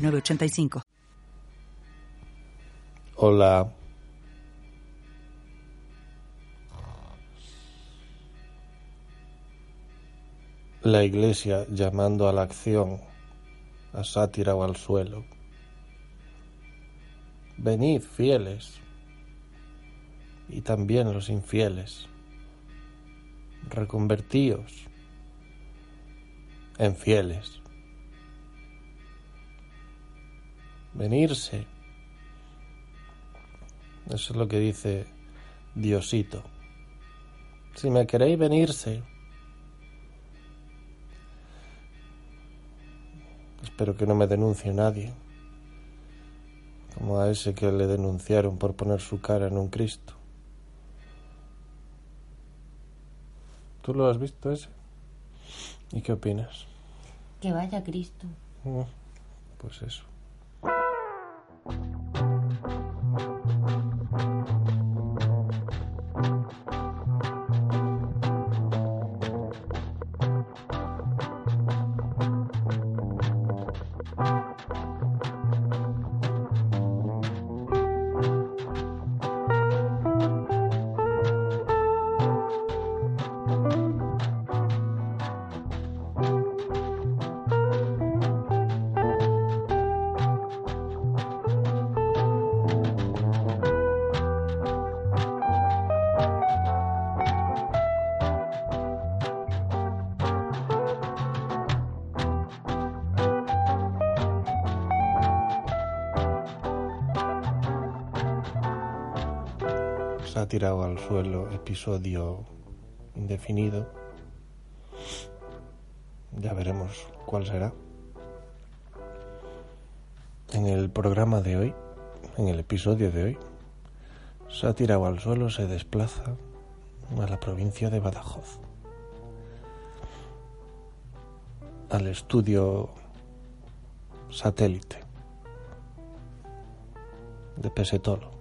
906985. Hola. La iglesia llamando a la acción, a sátira o al suelo. Venid, fieles, y también los infieles, reconvertíos en fieles. Venirse. Eso es lo que dice Diosito. Si me queréis venirse, espero que no me denuncie nadie, como a ese que le denunciaron por poner su cara en un Cristo. ¿Tú lo has visto ese? ¿Y qué opinas? Que vaya Cristo. Mm, Pues eso. Thank you. Tirado al suelo episodio indefinido. Ya veremos cuál será. En el programa de hoy, en el episodio de hoy, se ha tirado al suelo, se desplaza a la provincia de Badajoz. Al estudio satélite de Pesetolo.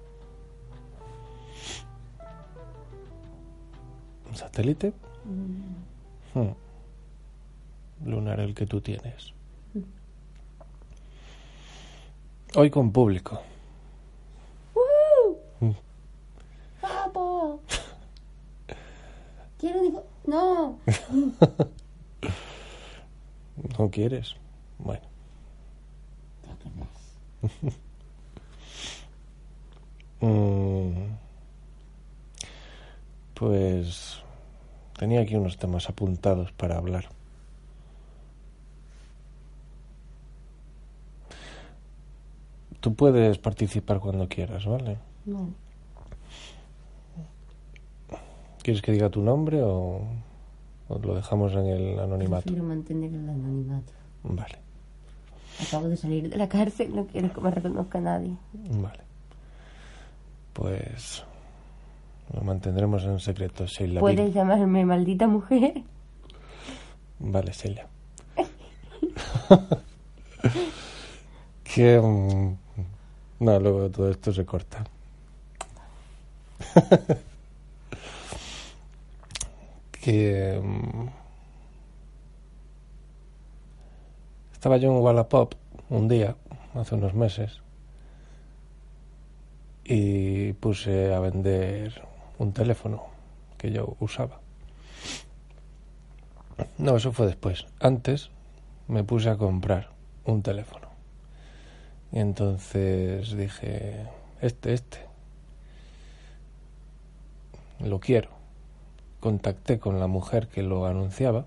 ¿Un satélite? Hmm. Lunar el que tú tienes. Hoy con público. Mm. ¡Papo! Quiero. No. ¿No quieres? Bueno. Mm. Pues tenía aquí unos temas apuntados para hablar. Tú puedes participar cuando quieras, ¿vale? No. ¿Quieres que diga tu nombre o, o lo dejamos en el anonimato? Prefiero mantener el anonimato. Vale, Acabo de salir de la cárcel, no quiero que me reconozca nadie. vale. Pues lo mantendremos en secreto, Sheila. Puedes llamarme maldita mujer. Vale, Celia. que... mm, No, luego todo esto se corta. que... mm, Estaba yo en Wallapop un día, hace unos meses, y puse a vender un teléfono que yo usaba. No, eso fue después. Antes me puse a comprar un teléfono. Y entonces dije, este, este. Lo quiero. Contacté con la mujer que lo anunciaba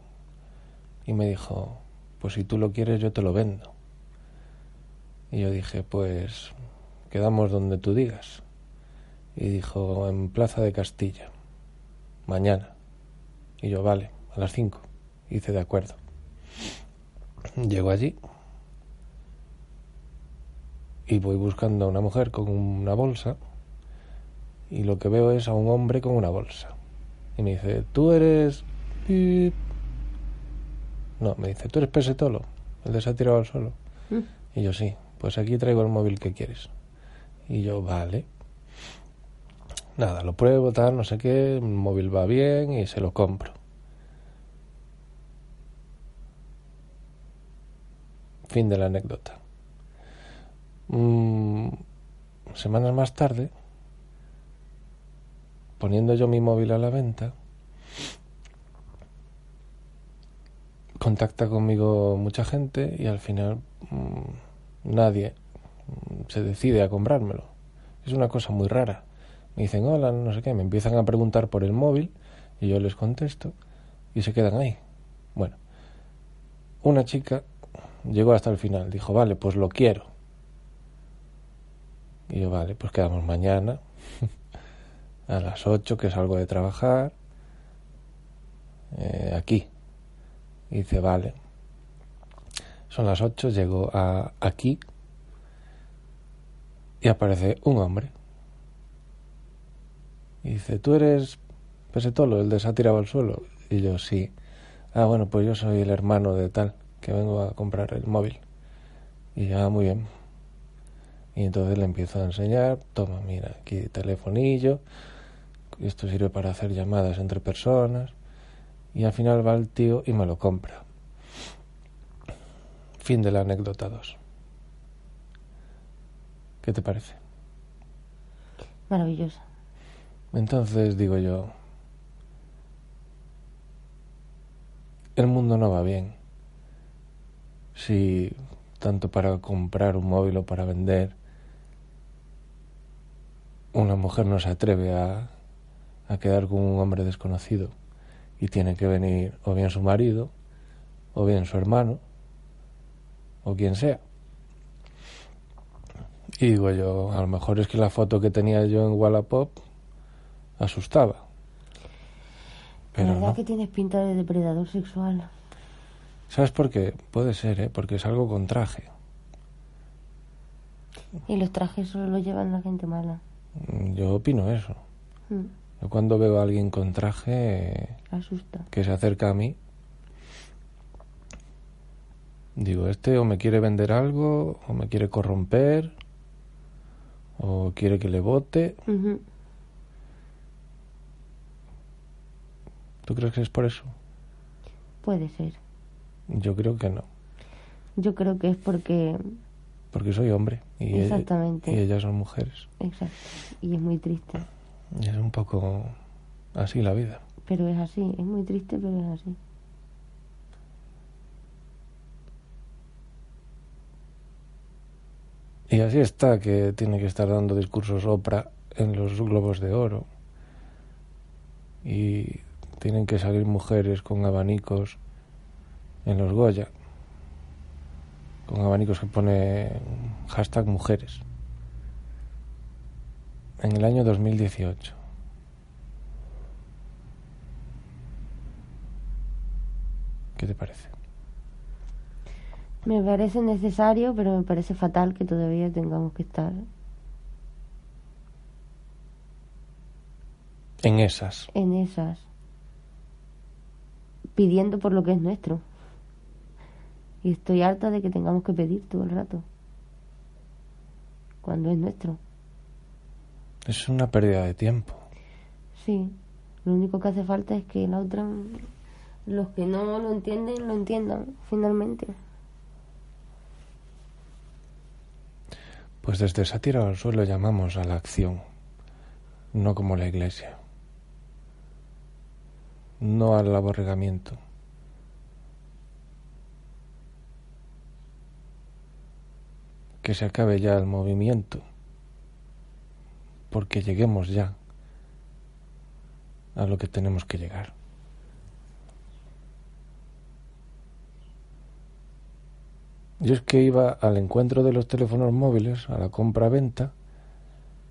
y me dijo, pues si tú lo quieres yo te lo vendo. Y yo dije, pues quedamos donde tú digas. Y dijo, en Plaza de Castilla, mañana. Y yo, vale, a las cinco. Hice de acuerdo. Llego allí y voy buscando a una mujer con una bolsa y lo que veo es a un hombre con una bolsa. Y me dice, tú eres... No, me dice, tú eres pesetolo, el de se ha tirado al suelo. Mm. Y yo sí, pues aquí traigo el móvil que quieres. Y yo, vale. Nada, lo pruebo, tal, no sé qué, el móvil va bien y se lo compro. Fin de la anécdota. Mm, semanas más tarde, poniendo yo mi móvil a la venta, contacta conmigo mucha gente y al final mm, nadie mm, se decide a comprármelo. Es una cosa muy rara. Me dicen, hola, no sé qué, me empiezan a preguntar por el móvil y yo les contesto y se quedan ahí. Bueno, una chica llegó hasta el final, dijo, vale, pues lo quiero. Y yo, vale, pues quedamos mañana a las 8 que salgo de trabajar eh, aquí. Y dice, vale. Son las 8, llego a aquí y aparece un hombre. Y dice, ¿tú eres Pesetolo, el de tirado al suelo? Y yo, sí. Ah, bueno, pues yo soy el hermano de tal, que vengo a comprar el móvil. Y ya, muy bien. Y entonces le empiezo a enseñar, toma, mira, aquí telefonillo, esto sirve para hacer llamadas entre personas. Y al final va el tío y me lo compra. Fin de la anécdota 2. ¿Qué te parece? Maravillosa. Entonces digo yo, el mundo no va bien. Si tanto para comprar un móvil o para vender, una mujer no se atreve a, a quedar con un hombre desconocido y tiene que venir o bien su marido, o bien su hermano, o quien sea. Y digo yo, a lo mejor es que la foto que tenía yo en Wallapop asustaba. Pero la verdad no. que tienes pinta de depredador sexual. ¿Sabes por qué? Puede ser, ¿eh? Porque es algo con traje. Y los trajes solo los llevan la gente mala. Mm, Yo opino eso. Mm, Yo cuando veo a alguien con traje asusta. que se acerca a mí, digo, este o me quiere vender algo, o me quiere corromper, o quiere que le vote. ¿Tú crees que es por eso? Puede ser. Yo creo que no, Yo creo que es porque... porque soy hombre y, ella- Exactamente. y ellas son mujeres. Exacto. Y es muy triste. Y es un poco así la vida. Pero es así. Es muy triste, pero es así. Y así está que tiene que estar dando discursos Oprah en los globos de oro. Y tienen que salir mujeres con abanicos en los Goya. Con abanicos que pone hashtag mujeres. En el año 2018. ¿Qué te parece? Me parece necesario, pero me parece fatal que todavía tengamos que estar En esas. en esas. Pidiendo por lo que es nuestro. Y estoy harta de que tengamos que pedir todo el rato. Cuando es nuestro. Es una pérdida de tiempo. Sí. Lo único que hace falta es que la otra. Los que no lo entienden, lo entiendan, finalmente. Pues desde Sátira al suelo llamamos a la acción, no como la iglesia, no al aborregamiento. Que se acabe ya el movimiento, porque lleguemos ya a lo que tenemos que llegar. Yo es que iba al encuentro de los teléfonos móviles, a la compra-venta,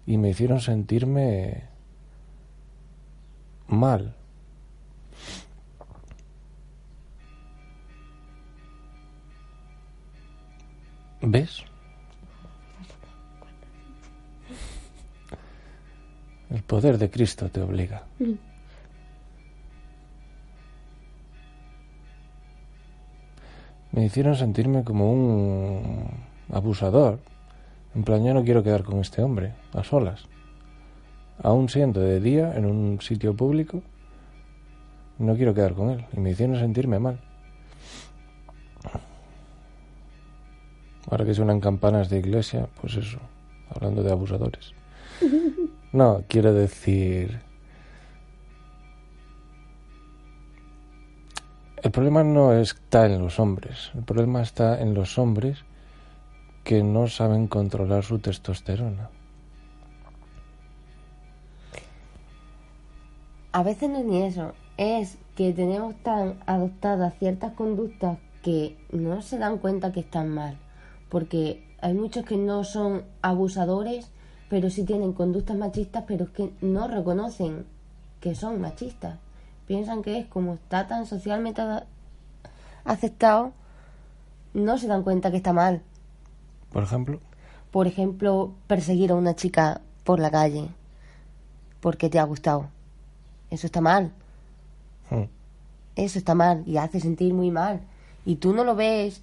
y me hicieron sentirme mal. ¿Ves? El poder de Cristo te obliga. Me hicieron sentirme como un abusador. En plan, yo no quiero quedar con este hombre, a solas. Aún siendo de día, en un sitio público, no quiero quedar con él. Y me hicieron sentirme mal. Ahora que suenan campanas de iglesia, pues eso, hablando de abusadores. No, quiero decir... El problema no está en los hombres, el problema está en los hombres que no saben controlar su testosterona. A veces no es ni eso, es que tenemos tan adoptadas ciertas conductas que no se dan cuenta que están mal. Porque hay muchos que no son abusadores, pero sí tienen conductas machistas, pero es que no reconocen que son machistas. Piensan que es como está tan socialmente aceptado, no se dan cuenta que está mal. Por ejemplo, Por ejemplo, perseguir a una chica por la calle porque te ha gustado. Eso está mal. hmm, Eso está mal y hace sentir muy mal. Y tú no lo ves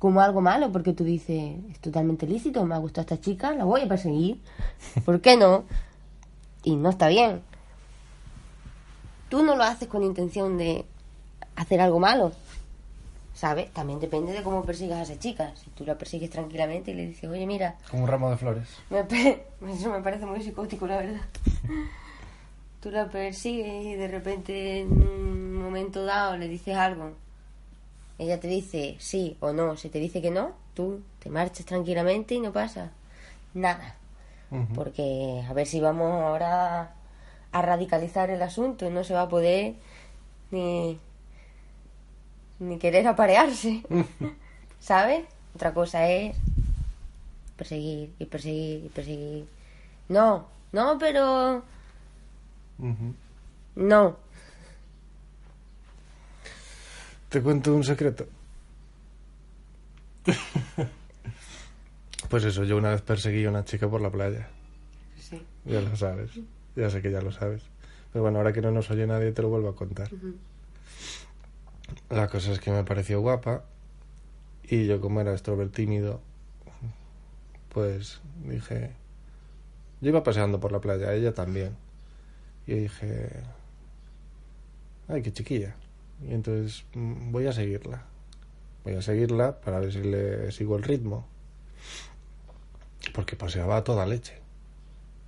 como algo malo porque tú dices, es totalmente lícito, me ha gustado esta chica, la voy a perseguir. ¿Por qué no? Y no está bien. Tú no lo haces con intención de hacer algo malo. ¿Sabes? También depende de cómo persigas a esa chica. Si tú la persigues tranquilamente y le dices, oye, mira, como un ramo de flores. me Eso me parece muy psicótico, la verdad. Tú la persigues y de repente en un momento dado le dices algo. Ella te dice sí o no. Si te dice que no, tú te marchas tranquilamente y no pasa nada. Porque a ver si vamos ahora a radicalizar el asunto. No se va a poder ni, ni querer aparearse. ¿Sabes? Otra cosa es perseguir y perseguir y perseguir. No, no, pero no. Te cuento un secreto. pues eso, yo una vez perseguí a una chica por la playa. Sí. Ya lo sabes. Ya sé que ya lo sabes. Pero bueno, ahora que no nos oye nadie, te lo vuelvo a contar. La cosa es que me pareció guapa. Y yo, como era extrovertido tímido, pues dije. Yo iba paseando por la playa, ella también. Y dije. Ay, qué chiquilla. Y entonces mm, voy a seguirla. Voy a seguirla para ver si le sigo el ritmo. Porque paseaba a toda leche.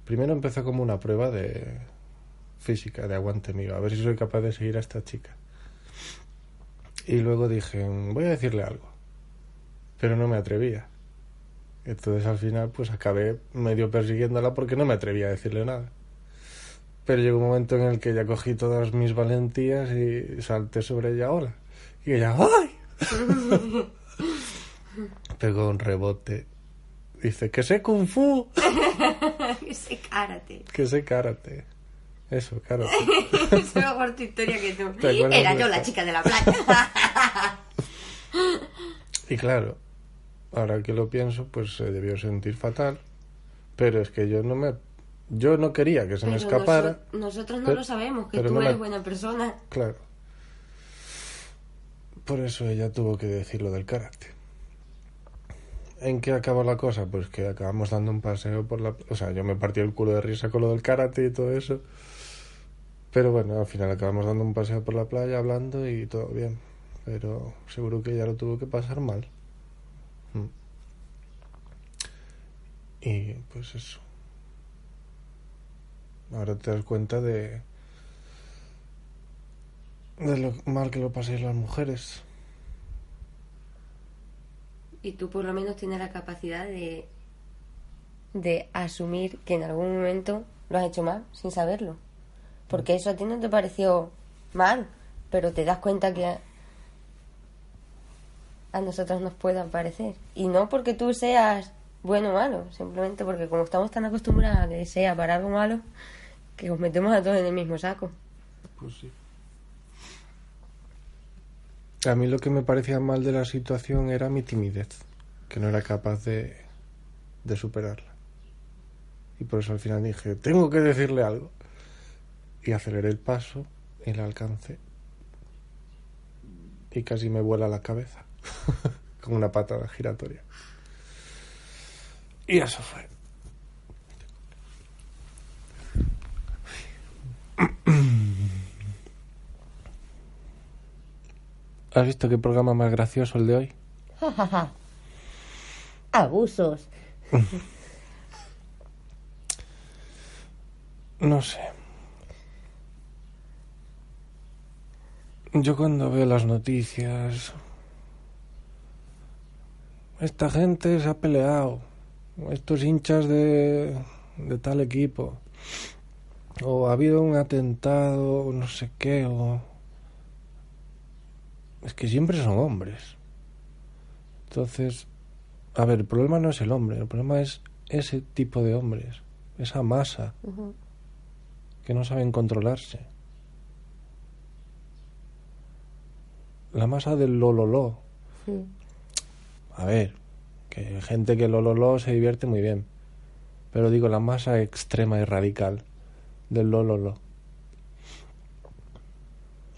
Primero empezó como una prueba de física, de aguante mío, a ver si soy capaz de seguir a esta chica. Y luego dije, voy a decirle algo. Pero no me atrevía. Entonces al final pues acabé medio persiguiéndola porque no me atrevía a decirle nada. Pero llegó un momento en el que ya cogí todas mis valentías y salté sobre ella, hola. Y ella, ¡ay! Pegó un rebote. Dice, que sé kung fu, Ese karate. que sé karate. Eso, karate. Es mejor tu historia que tú. ¿Te acuerdas Era yo la chica de la playa. Y claro, ahora que lo pienso, pues se debió sentir fatal. Pero es que yo no me... Yo no quería que se me escapara. noso- nosotros no Pero- lo sabemos, que tú no eres buena persona. Claro. Por eso ella tuvo que decir lo del karate. ¿En qué acabó la cosa? Pues que acabamos dando un paseo por la... O sea, yo me partí el culo de risa con lo del karate y todo eso. Pero bueno, al final acabamos dando un paseo por la playa hablando y todo bien. Pero seguro que ella lo tuvo que pasar mal. Mm. Y pues eso. Ahora te das cuenta de de lo mal que lo paséis las mujeres. Y tú por lo menos tienes la capacidad de, de asumir que en algún momento lo has hecho mal sin saberlo. Porque eso a ti no te pareció mal, pero te das cuenta que a, nosotros nos puedan parecer. Y no porque tú seas bueno o malo, simplemente porque como estamos tan acostumbrados a que sea para algo malo, que os metemos a todos en el mismo saco. Pues sí. A mí lo que me parecía mal de la situación era mi timidez, que no era capaz de, de superarla. Y por eso al final dije, tengo que decirle algo. Y aceleré el paso y la alcancé. Y casi me vuela la cabeza. Con una patada giratoria. Y eso fue. ¿Has visto qué programa más gracioso el de hoy? Abusos. No sé. Yo cuando veo las noticias... Esta gente se ha peleado. Estos hinchas de, de tal equipo. O ha habido un atentado, o no sé qué, o... Es que siempre son hombres. Entonces, a ver, el problema no es el hombre, el problema es ese tipo de hombres, esa masa que no saben controlarse. La masa del lololó. Sí. A ver, que hay gente que lololó se divierte muy bien. Pero digo, la masa extrema y radical del lololó.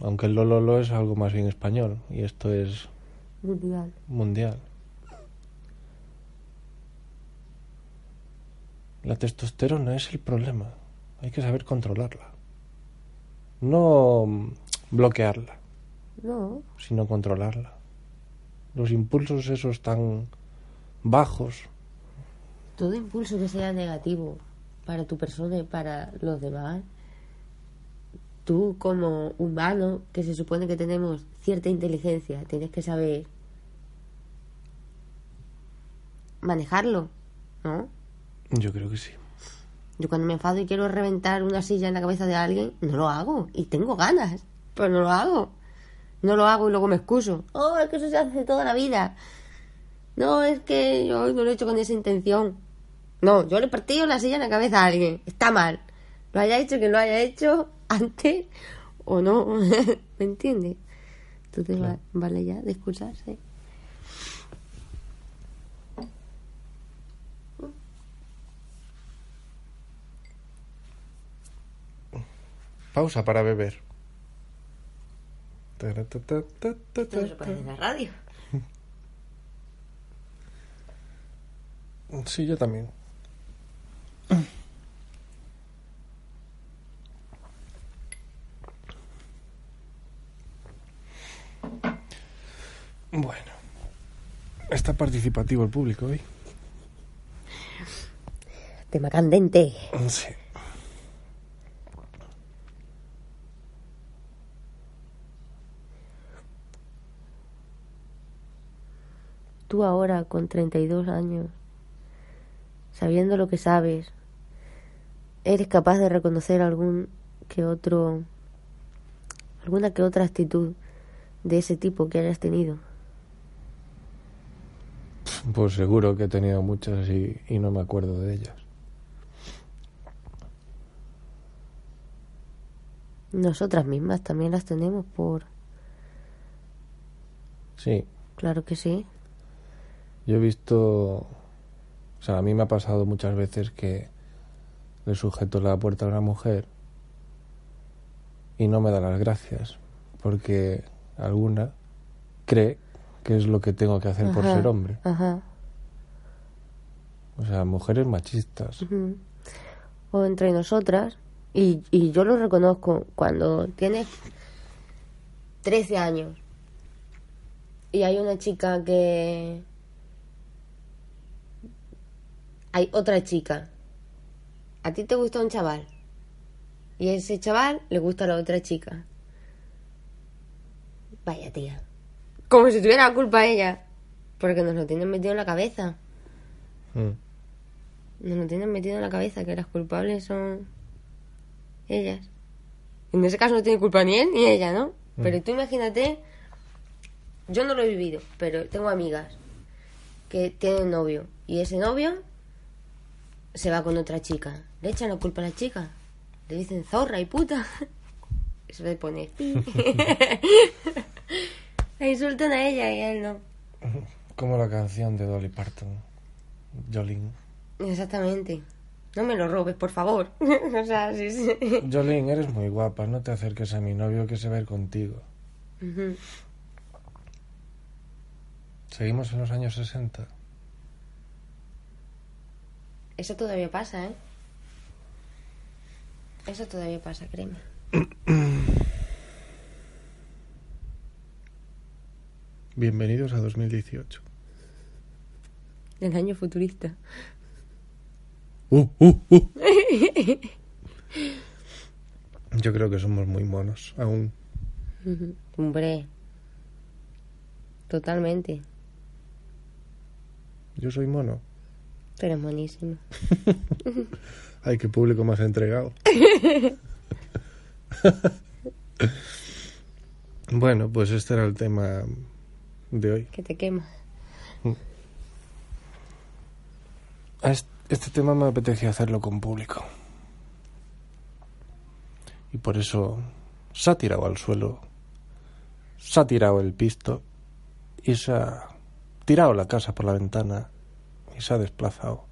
Aunque el lololó es algo más bien español y esto es Mundial. mundial. La testosterona es el problema. Hay que saber controlarla. No mm, bloquearla, No. sino controlarla. Los impulsos esos tan bajos, Todo impulso que sea negativo para tu persona y para los demás, tú como humano, que se supone que tenemos cierta inteligencia, tienes que saber manejarlo, ¿no? yo creo que sí. Yo cuando me enfado y quiero reventar una silla en la cabeza de alguien, no lo hago. Y tengo ganas, pero no lo hago. No lo hago y luego me excuso. Oh, es que eso se hace toda la vida. No, es que yo no lo he hecho con esa intención. No, yo le he partido la silla en la cabeza a alguien. Está mal. Lo haya hecho que lo haya hecho antes o no. ¿Me entiendes? Entonces Claro. vale ya de excusarse. Pausa para beber. Esto no se puede en la radio. Sí, yo también. Bueno, está participativo el público hoy. Tema candente. Sí. Tú ahora, con 32 años, sabiendo lo que sabes, eres capaz de reconocer algún que otro, alguna que otra actitud de ese tipo que hayas tenido. Pues seguro que he tenido muchas y, y no me acuerdo de ellas. Nosotras mismas también las tenemos por... Sí, Claro que sí. yo he visto... O sea, a mí me ha pasado muchas veces que le sujeto la puerta a una mujer y no me da las gracias porque alguna cree que es lo que tengo que hacer por ser hombre. Ajá. O sea, mujeres machistas. O entre nosotras, y, y yo lo reconozco, cuando tienes 13 años y hay una chica que... Hay otra chica. A ti te gusta un chaval. Y a ese chaval le gusta a la otra chica. Vaya tía. Como si tuviera la culpa ella. Porque nos lo tienen metido en la cabeza. Mm. Nos lo tienen metido en la cabeza que las culpables son ellas. En ese caso no tiene culpa ni él ni ella, ¿no? Pero tú imagínate, yo no lo he vivido, pero tengo amigas que tienen novio y ese novio se va con otra chica. Le echan la culpa a la chica. Le dicen zorra y puta. Se le pone. La insultan a ella y a él no. Como la canción de Dolly Parton, Jolene. Exactamente. No me lo robes, por favor. o sea, sí, sí. Jolín, eres muy guapa, no te acerques a mi novio que se va a ir contigo. Seguimos en los años 60. Eso todavía pasa, ¿eh? Eso todavía pasa, créeme. Bienvenidos a 2018. El año futurista. Uh, uh, uh. Yo creo que somos muy monos aún. Hombre. Totalmente. Yo soy mono. Pero es buenísimo. Ay, qué público más entregado. bueno, pues este era el tema de hoy. Que te quema. A est- Este tema me apetecía hacerlo con público. Y por eso se ha tirado al suelo, se ha tirado el pisto y se ha tirado la casa por la ventana y se ha desplazado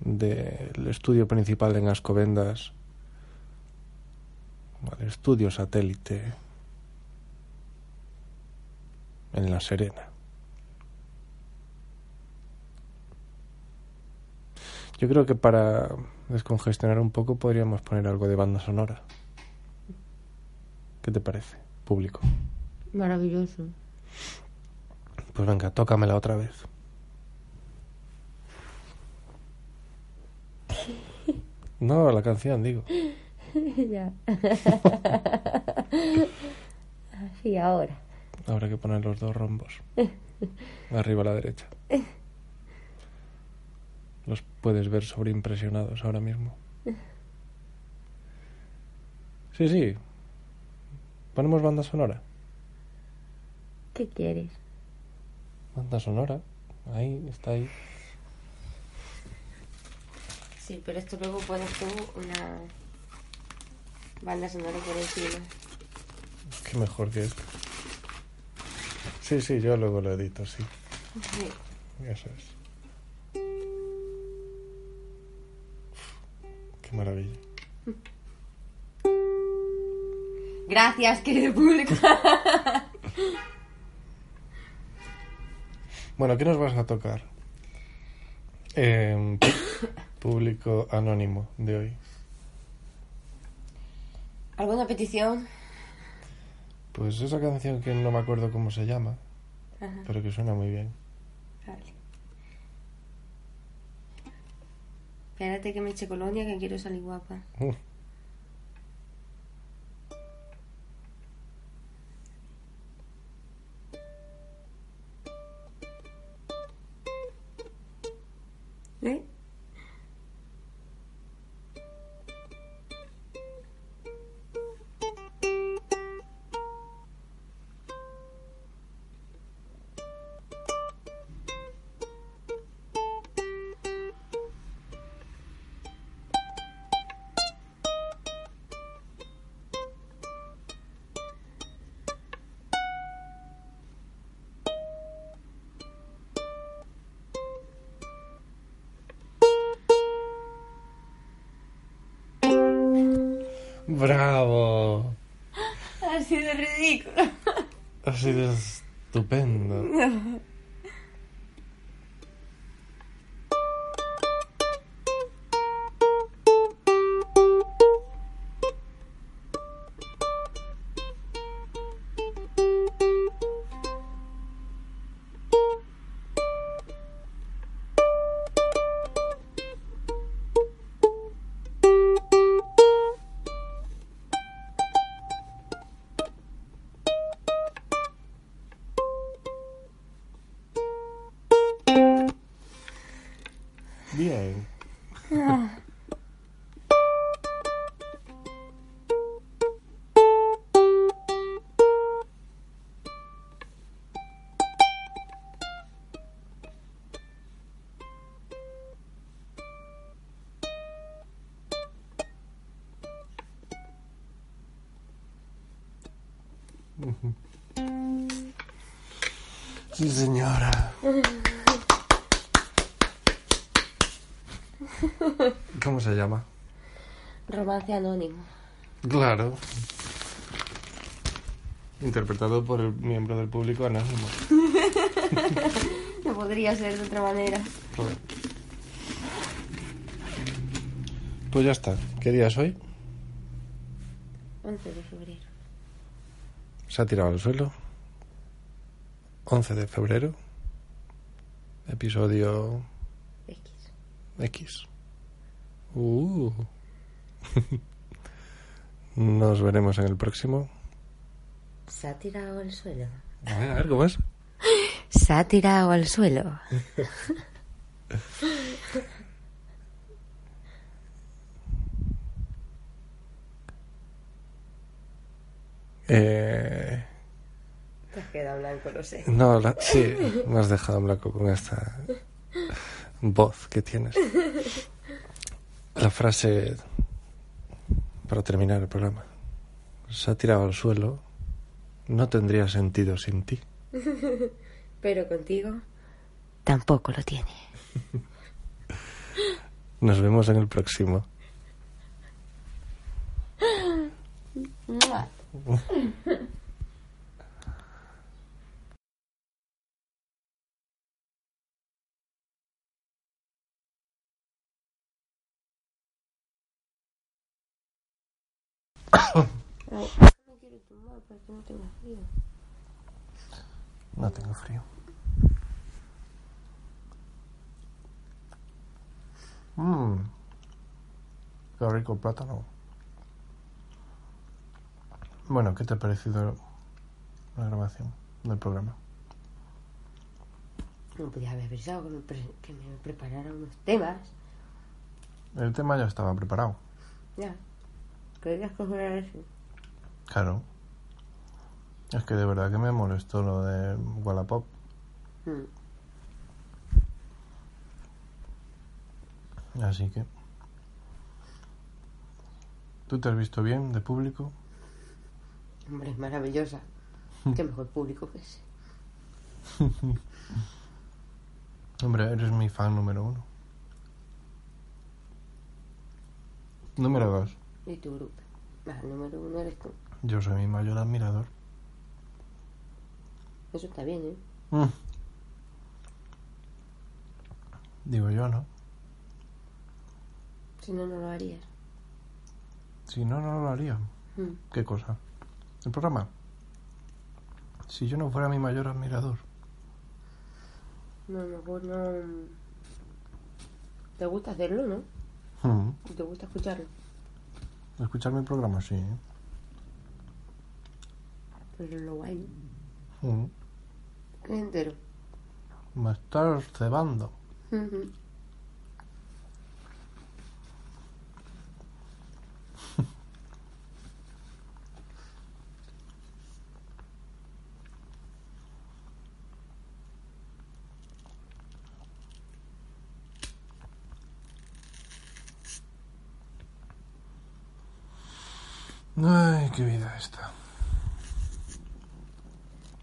del estudio principal en Ascobendas al estudio satélite en La Serena. Yo creo que para descongestionar un poco podríamos poner algo de banda sonora. ¿Qué te parece, público? Maravilloso. Pues venga, tócamela otra vez. No, la canción, digo. ya. Así ahora. Habrá que poner los dos rombos. Arriba a la derecha. Los puedes ver sobreimpresionados ahora mismo. Sí, sí. Ponemos banda sonora. ¿Qué quieres? Banda sonora. Ahí, está ahí. Sí, pero esto luego pones tú una banda sonora por encima. Qué mejor que esto. Sí, sí, yo luego lo edito, sí. Sí. Eso es. Qué maravilla. Gracias, querido público. Bueno, ¿qué nos vas a tocar? Eh, público anónimo de hoy. ¿Alguna petición? Pues esa canción que no me acuerdo cómo se llama, Ajá, pero que suena muy bien. vale. Espérate que me eche colonia que quiero salir guapa. Uh, ¡Bravo! Ha sido ridículo. Ha sido estupendo. Sí, señora. ¿Cómo se llama? Romance anónimo. Claro. Interpretado por el miembro del público anónimo. No podría ser de otra manera. Pues ya está. ¿Qué día es hoy? 11 de febrero. Se ha tirado al suelo. 11 de febrero. Episodio X. X. Uh. Nos veremos en el próximo. Se ha tirado al suelo. A ver, a ver, ¿cómo es? Se ha tirado al suelo. Eh, Te has quedado blanco, lo sé. no, la- sí, me has dejado blanco con esta voz que tienes. La frase para terminar el programa. Se ha tirado al suelo. No tendría sentido sin ti. Pero contigo tampoco lo tiene. Nos vemos en el próximo. No quiero tomar para que no tenga tengo frío. Mmm. Plátano. Bueno, ¿qué te ha parecido la grabación del programa? No podía haber avisado que me, pre- que me preparara unos temas. El tema ya estaba preparado. Ya. Querías coger eso. Claro. Es que de verdad que me molestó lo de Wallapop. Mm. Así que. ¿Tú te has visto bien de público? Hombre, es maravillosa. Qué mejor público que ese. Hombre, eres mi fan número uno. Número dos. Y tu grupo. Ah, número uno eres tú. Yo soy mi mayor admirador. Eso está bien, ¿eh? Mm. Digo yo, ¿no? Si no, no lo harías. Si no, no lo haría. Mm. ¿Qué cosa? ¿El programa? Si yo no fuera mi mayor admirador. No, lo mejor no. Te gusta hacerlo, ¿no? Mm. Te gusta escucharlo. Escuchar mi programa, sí. Pero lo guay, ¿no? Mm. Entero. Me estás cebando. Ay, qué vida esta.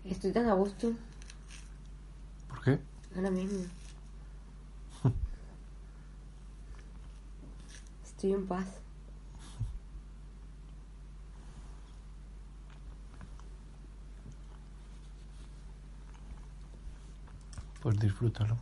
Estoy tan a gusto ¿Por qué? ahora mismo. Estoy en paz. Pues disfrútalo.